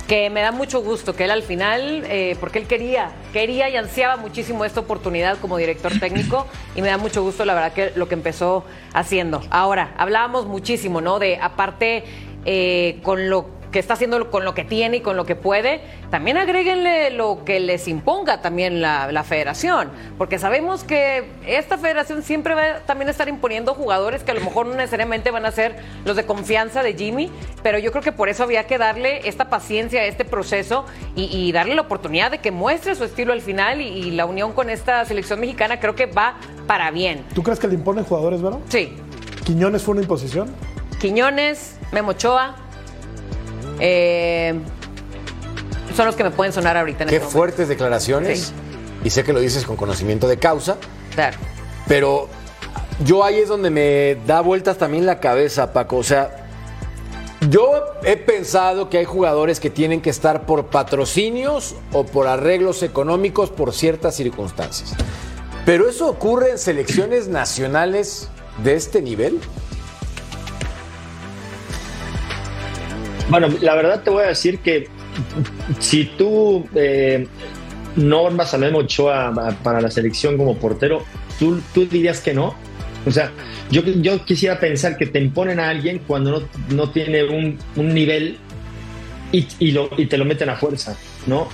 Que me da mucho gusto que él al final, eh, porque él quería, quería y ansiaba muchísimo esta oportunidad como director técnico y me da mucho gusto la verdad que lo que empezó haciendo. Ahora, hablábamos muchísimo, ¿no? De aparte eh, con lo que está haciendo con lo que tiene y con lo que puede, también agréguenle lo que les imponga también la, la federación, porque sabemos que esta federación siempre va a también estar imponiendo jugadores que a lo mejor no necesariamente van a ser los de confianza de Jimmy, pero yo creo que por eso había que darle esta paciencia a este proceso y, y darle la oportunidad de que muestre su estilo al final y, y la unión con esta selección mexicana creo que va para bien. ¿Tú crees que le imponen jugadores, Vero? Sí, ¿Quiñones fue una imposición? Quiñones, Memo Ochoa, eh, son los que me pueden sonar ahorita en Qué este fuertes declaraciones. Sí. Y sé que lo dices con conocimiento de causa. Claro. Pero yo ahí es donde me da vueltas también la cabeza, Paco. O sea, yo he pensado que hay jugadores que tienen que estar por patrocinios o por arreglos económicos por ciertas circunstancias. Pero eso ocurre en selecciones nacionales de este nivel. Bueno, la verdad te voy a decir que si tú eh, normas a Memo Ochoa para la selección como portero, ¿tú, tú dirías que no. O sea, yo, yo quisiera pensar que te imponen a alguien cuando no, no tiene un, un nivel y, y lo, y te lo meten a fuerza, ¿no?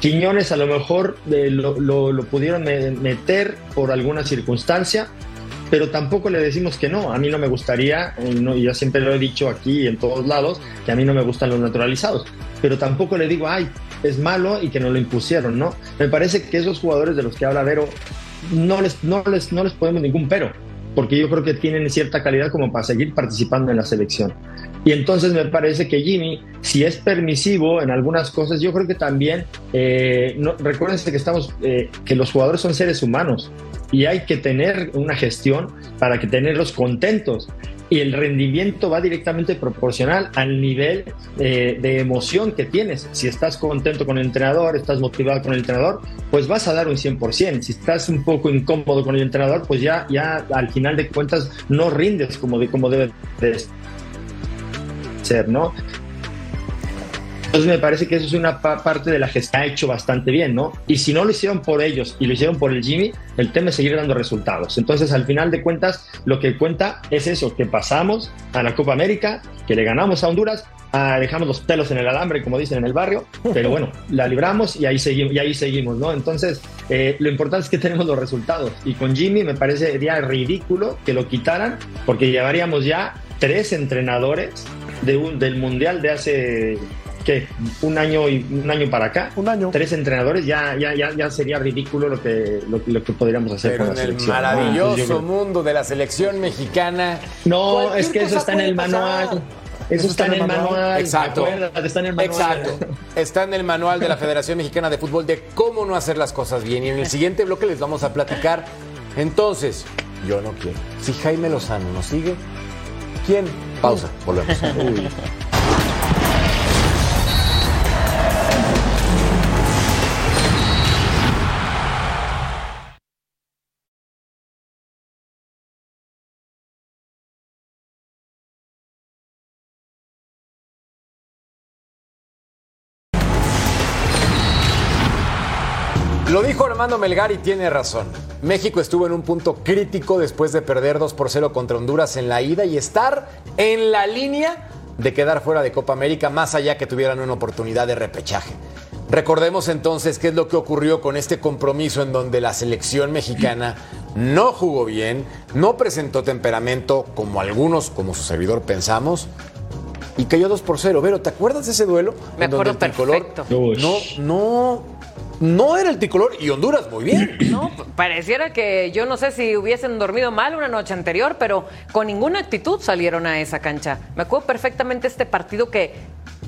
Quiñones a lo mejor eh, lo, lo- pudieron me- meter por alguna circunstancia, pero tampoco le decimos que no. A mí no me gustaría, eh, no, yo siempre lo he dicho aquí en todos lados, que a mí no me gustan los naturalizados, pero tampoco le digo, ay, es malo y que no lo impusieron, ¿no? Me parece que esos jugadores de los que habla Vero, no les, no les, no les podemos ningún pero, porque yo creo que tienen cierta calidad como para seguir participando en la selección. Y entonces me parece que Jimmy, si es permisivo en algunas cosas, yo creo que también, eh, no, recuérdense que estamos, eh, que los jugadores son seres humanos y hay que tener una gestión para que tenerlos contentos. y el rendimiento va directamente proporcional al nivel eh, de emoción que tienes. Si estás contento con el entrenador, estás motivado con el entrenador, pues vas a dar un 100%. Si estás un poco incómodo con el entrenador, pues ya, ya al final de cuentas no rindes como, de, como debe de ser, ¿no? Entonces me parece que eso es una parte de la que se ha hecho bastante bien, ¿no? Y si no lo hicieron por ellos y lo hicieron por el Jimmy, el tema es seguir dando resultados. Entonces al final de cuentas lo que cuenta es eso, que pasamos a la Copa América, que le ganamos a Honduras, ah, dejamos los pelos en el alambre, como dicen en el barrio, pero bueno, la libramos y ahí seguimos, y ahí seguimos ¿no? Entonces, eh, lo importante es que tenemos los resultados. Y con Jimmy me parecería ridículo que lo quitaran, porque llevaríamos ya tres entrenadores de un, del Mundial de hace ¿qué? Un año y un año para acá. Un año. Tres entrenadores, ya, ya, ya, ya sería ridículo lo que, lo, lo que podríamos hacer Pero con la en el selección. maravilloso yo creo- mundo de la selección mexicana. No, es que eso está en el pasar. manual. Eso está en el manual. Exacto. acuérdate, está en el manual. Exacto. Está en el manual de la Federación Mexicana de Fútbol de cómo no hacer las cosas bien. Y en el siguiente bloque les vamos a platicar. Entonces, yo no quiero. Si Jaime Lozano nos sigue, ¿quién? Pausa, volvemos. Lo dijo Armando Melgar y tiene razón. México estuvo en un punto crítico después de perder 2 por 0 contra Honduras en la ida y estar en la línea de quedar fuera de Copa América, más allá que tuvieran una oportunidad de repechaje. Recordemos entonces qué es lo que ocurrió con este compromiso en donde la selección mexicana no jugó bien, no presentó temperamento como algunos, como su servidor pensamos, y cayó 2 por 0. Vero, ¿te acuerdas de ese duelo? Me En donde acuerdo el tricolor perfecto. No, no, no era el tricolor y Honduras muy bien. No, pareciera que yo no sé si hubiesen dormido mal una noche anterior, pero con ninguna actitud salieron a esa cancha. Me acuerdo perfectamente este partido que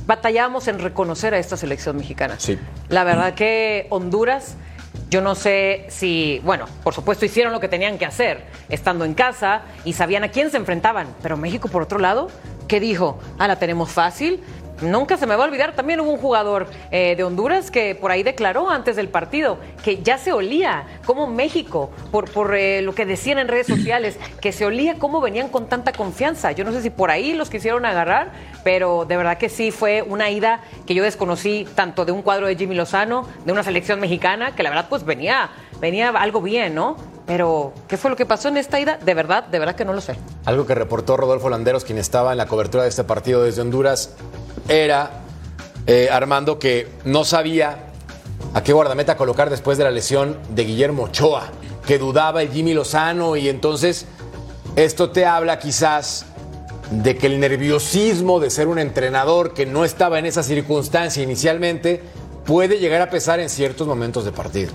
batallábamos en reconocer a esta selección mexicana. Sí. La verdad que Honduras, yo no sé si, bueno, por supuesto hicieron lo que tenían que hacer, estando en casa y sabían a quién se enfrentaban, pero México por otro lado, ¿qué dijo? Ah, la tenemos fácil. Nunca se me va a olvidar, también hubo un jugador eh, de Honduras que por ahí declaró antes del partido que ya se olía como México, por, por eh, lo que decían en redes sociales, que se olía cómo venían con tanta confianza. Yo no sé si por ahí los quisieron agarrar, pero de verdad que sí fue una ida que yo desconocí tanto de un cuadro de Jimmy Lozano, de una selección mexicana, que la verdad pues venía, venía algo bien, ¿no? Pero, ¿qué fue lo que pasó en esta ida? De verdad, de verdad que no lo sé. Algo que reportó Rodolfo Landeros, quien estaba en la cobertura de este partido desde Honduras, era eh, Armando que no sabía a qué guardameta colocar después de la lesión de Guillermo Ochoa, que dudaba el Jimmy Lozano y entonces esto te habla quizás de que el nerviosismo de ser un entrenador que no estaba en esa circunstancia inicialmente puede llegar a pesar en ciertos momentos de partido.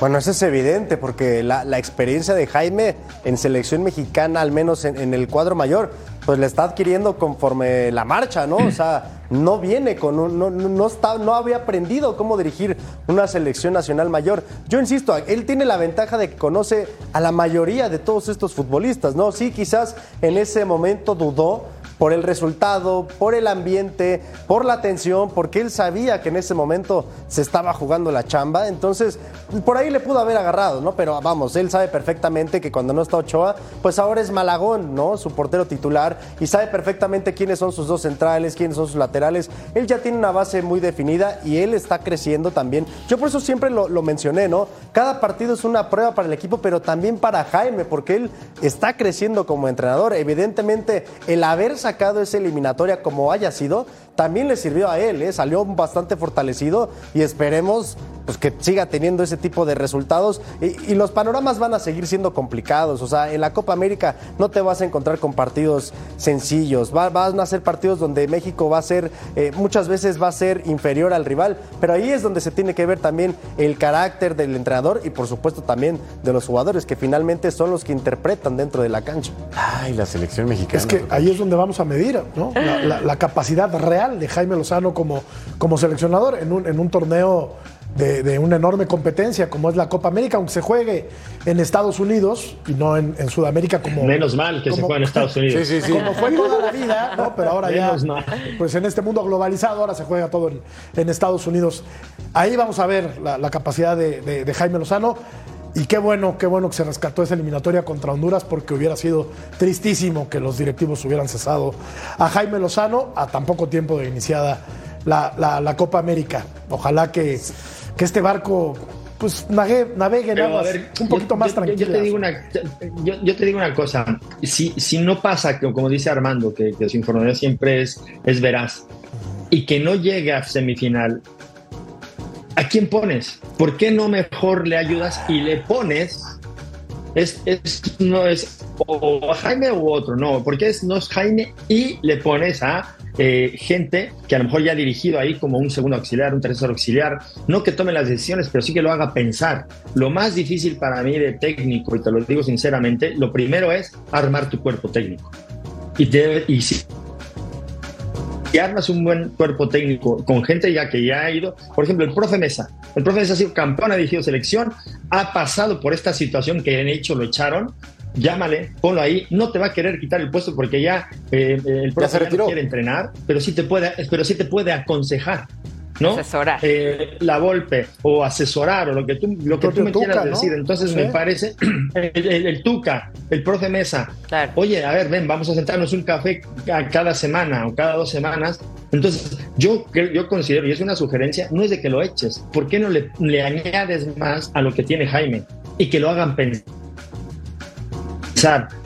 Bueno, eso es evidente porque la, experiencia de Jaime en selección mexicana, al menos en, en el cuadro mayor, pues le está adquiriendo conforme la marcha, ¿no? O sea, no viene con un, no, no, está, no había aprendido cómo dirigir una selección nacional mayor. Yo insisto, él tiene la ventaja de que conoce a la mayoría de todos estos futbolistas, ¿no? Sí, quizás en ese momento dudó, por el resultado, por el ambiente, por la tensión, porque él sabía que en ese momento se estaba jugando la chamba. Entonces, por ahí le pudo haber agarrado, ¿no? Pero vamos, él sabe perfectamente que cuando no está Ochoa, pues ahora es Malagón, ¿no? Su portero titular y sabe perfectamente quiénes son sus dos centrales, quiénes son sus laterales. Él ya tiene una base muy definida y él está creciendo también. Yo por eso siempre lo, lo mencioné, ¿no? Cada partido es una prueba para el equipo, pero también para Jaime, porque él está creciendo como entrenador. Evidentemente, el haber sacado esa eliminatoria como haya sido, también le sirvió a él, ¿eh? salió bastante fortalecido y esperemos pues, que siga teniendo ese tipo de resultados. Y, y los panoramas van a seguir siendo complicados, o sea, en la Copa América no te vas a encontrar con partidos sencillos, Va- van a ser partidos donde México va a ser, eh, muchas veces va a ser inferior al rival, pero ahí es donde se tiene que ver también el carácter del entrenador y por supuesto también de los jugadores, que finalmente son los que interpretan dentro de la cancha. Ay, la selección mexicana. Es que ahí es donde vamos a medir ¿no? la, la- la capacidad real de Jaime Lozano como, como seleccionador en un, en un torneo de, de una enorme competencia como es la Copa América, aunque se juegue en Estados Unidos y no en, en Sudamérica como... Menos mal que se juega en Estados Unidos. Sí, sí, sí. Como fue toda la vida, ¿no? Pero ahora ya, Menos mal. pues en este mundo globalizado, ahora se juega todo en, en Estados Unidos. Ahí vamos a ver la, la capacidad de, de- de Jaime Lozano. Y qué bueno, qué bueno que se rescató esa eliminatoria contra Honduras, porque hubiera sido tristísimo que los directivos hubieran cesado a Jaime Lozano a tan poco tiempo de iniciada la, la- la Copa América. Ojalá que, que este barco pues navegue, a ver, un poquito yo- más yo- yo- tranquilas. Yo te digo una, yo, yo te digo una cosa. Si, si no pasa, que, como dice Armando, que, que su información siempre es, es veraz, y que no llegue a semifinal, ¿a quién pones? ¿Por qué no mejor le ayudas y le pones? Es, es- no es o a Jaime u otro, no, porque es, no es Jaime y le pones a eh, gente que a lo mejor ya ha dirigido ahí como un segundo auxiliar, un tercer auxiliar, no que tome las decisiones, pero sí que lo haga pensar. Lo más difícil para mí de técnico, y te lo digo sinceramente, lo primero es armar tu cuerpo técnico. Y, te- y si si armas un buen cuerpo técnico con gente ya que ya ha ido, por ejemplo, el profe Mesa. El profe Mesa ha sido campeón, ha dirigido selección, ha pasado por esta situación que han hecho, lo echaron. Llámale, ponlo ahí, no te va a querer quitar el puesto porque ya eh, el profe se ya no retiró. quiere entrenar, pero sí te puede, pero sí te puede aconsejar. ¿No? Asesorar. Eh, la golpe o asesorar o lo que tú, lo que tú me Tuca, quieras ¿no? decir. Entonces Sí. me parece el, el- el Tuca, el profe Mesa, Claro. oye, a ver, ven, vamos a sentarnos un café a cada semana o cada dos semanas. Entonces, yo, yo considero, y es una sugerencia, no es de que lo eches, ¿por qué no le, le añades más a lo que tiene Jaime y que lo hagan pensar?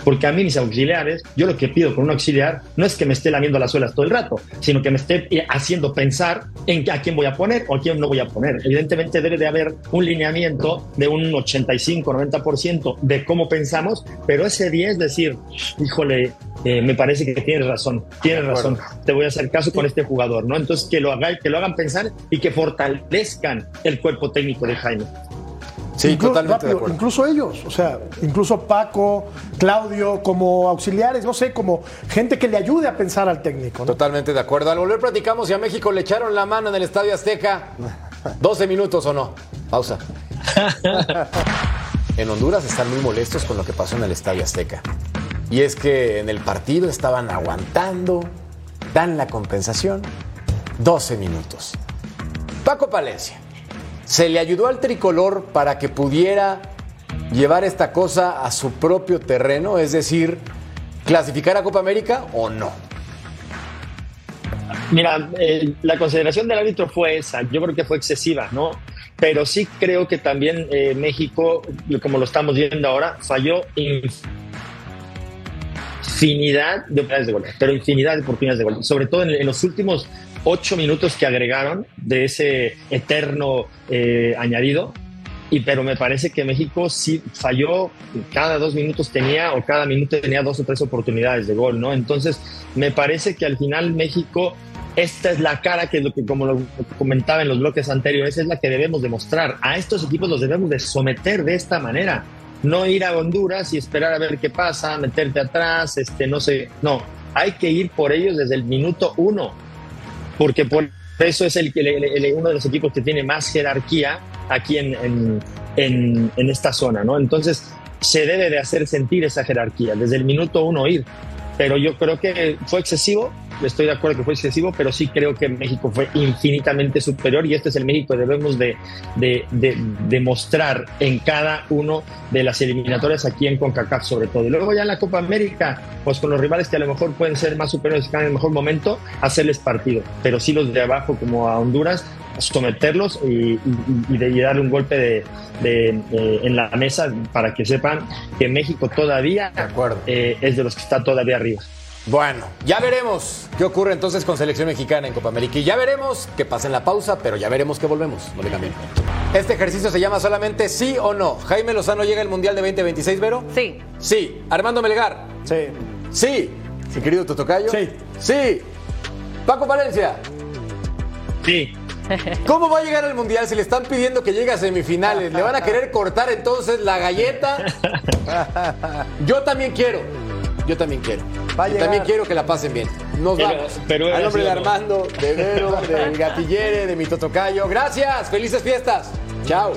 Porque a mí mis auxiliares, yo lo que pido con un auxiliar no es que me esté lamiendo las suelas todo el rato, sino que me esté eh, haciendo pensar en a quién voy a poner o a quién no voy a poner. Evidentemente debe de haber un lineamiento de un 85-90% de cómo pensamos, pero ese 10 decir, híjole, eh, me parece que tienes razón, tienes razón, te voy a hacer caso con este jugador, ¿no? Entonces que lo hagan, que lo hagan pensar y que fortalezcan el cuerpo técnico de Jaime. Sí, Inclu- totalmente rápido, de acuerdo. Incluso ellos, o sea, incluso Paco, Claudio, como auxiliares, no sé, como gente que le ayude a pensar al técnico. ¿no? Totalmente de acuerdo. Al volver platicamos si a México le echaron la mano en el Estadio Azteca. 12 minutos o no. Pausa. En Honduras están muy molestos con lo que pasó en el Estadio Azteca. Y es que en el partido estaban aguantando, dan la compensación, 12 minutos. Paco Palencia, ¿se le ayudó al tricolor para que pudiera llevar esta cosa a su propio terreno? Es decir, clasificar a Copa América o no? Mira, eh, la consideración del árbitro fue esa, yo creo que fue excesiva, ¿no? Pero sí creo que también eh, México, como lo estamos viendo ahora, falló infinidad de oportunidades de gol, pero infinidad de oportunidades de gol, sobre todo en, en los últimos ocho minutos que agregaron de ese eterno eh, añadido. Y pero me parece que México sí falló, cada dos minutos tenía o cada minuto tenía dos o tres oportunidades de gol, ¿no? Entonces me parece que al final México esta es la cara que, lo que como lo comentaba en los bloques anteriores, es la que debemos demostrar. A estos equipos los debemos de someter de esta manera. No ir a Honduras y esperar a ver qué pasa, meterte atrás, este, no sé. No, hay que ir por ellos desde el minuto uno, porque por eso es el, el- uno de los equipos que tiene más jerarquía aquí en, en- en- en esta zona, ¿no? Entonces se debe de hacer sentir esa jerarquía, desde el minuto uno ir. Pero yo creo que fue excesivo, estoy de acuerdo que fue excesivo, pero sí creo que México fue infinitamente superior y este es el México que debemos de, de, de- de mostrar en cada uno de las eliminatorias aquí en CONCACAF sobre todo. Y luego ya en la Copa América, pues con los rivales que a lo mejor pueden ser más superiores que están en el mejor momento, hacerles partido. Pero sí los de abajo como a Honduras, someterlos y, y- y de- y darle un golpe de, de- de- en la mesa para que sepan que México todavía De acuerdo. eh, es de los que está todavía arriba. Bueno, ya veremos qué ocurre entonces con selección mexicana en Copa América. Y ya veremos qué pasa en la pausa, pero ya veremos que volvemos. No le cambien. Este ejercicio se llama solamente sí o no. Jaime Lozano llega al Mundial de 2026, Vero. Sí. Sí. Armando Melgar. Sí. Sí. Mi querido Totocayo. Sí. Sí. Paco Valencia. Sí, ¿Cómo va a llegar al Mundial si le están pidiendo que llegue a semifinales? ¿Le van a querer cortar entonces la galleta? Yo también quiero. Yo también quiero. Va también quiero que la pasen bien. Nos Pero- vamos. pero Al nombre de. Armando, de Vero, del Gatillere, de mi Totocayo. Gracias. Felices fiestas. Chao.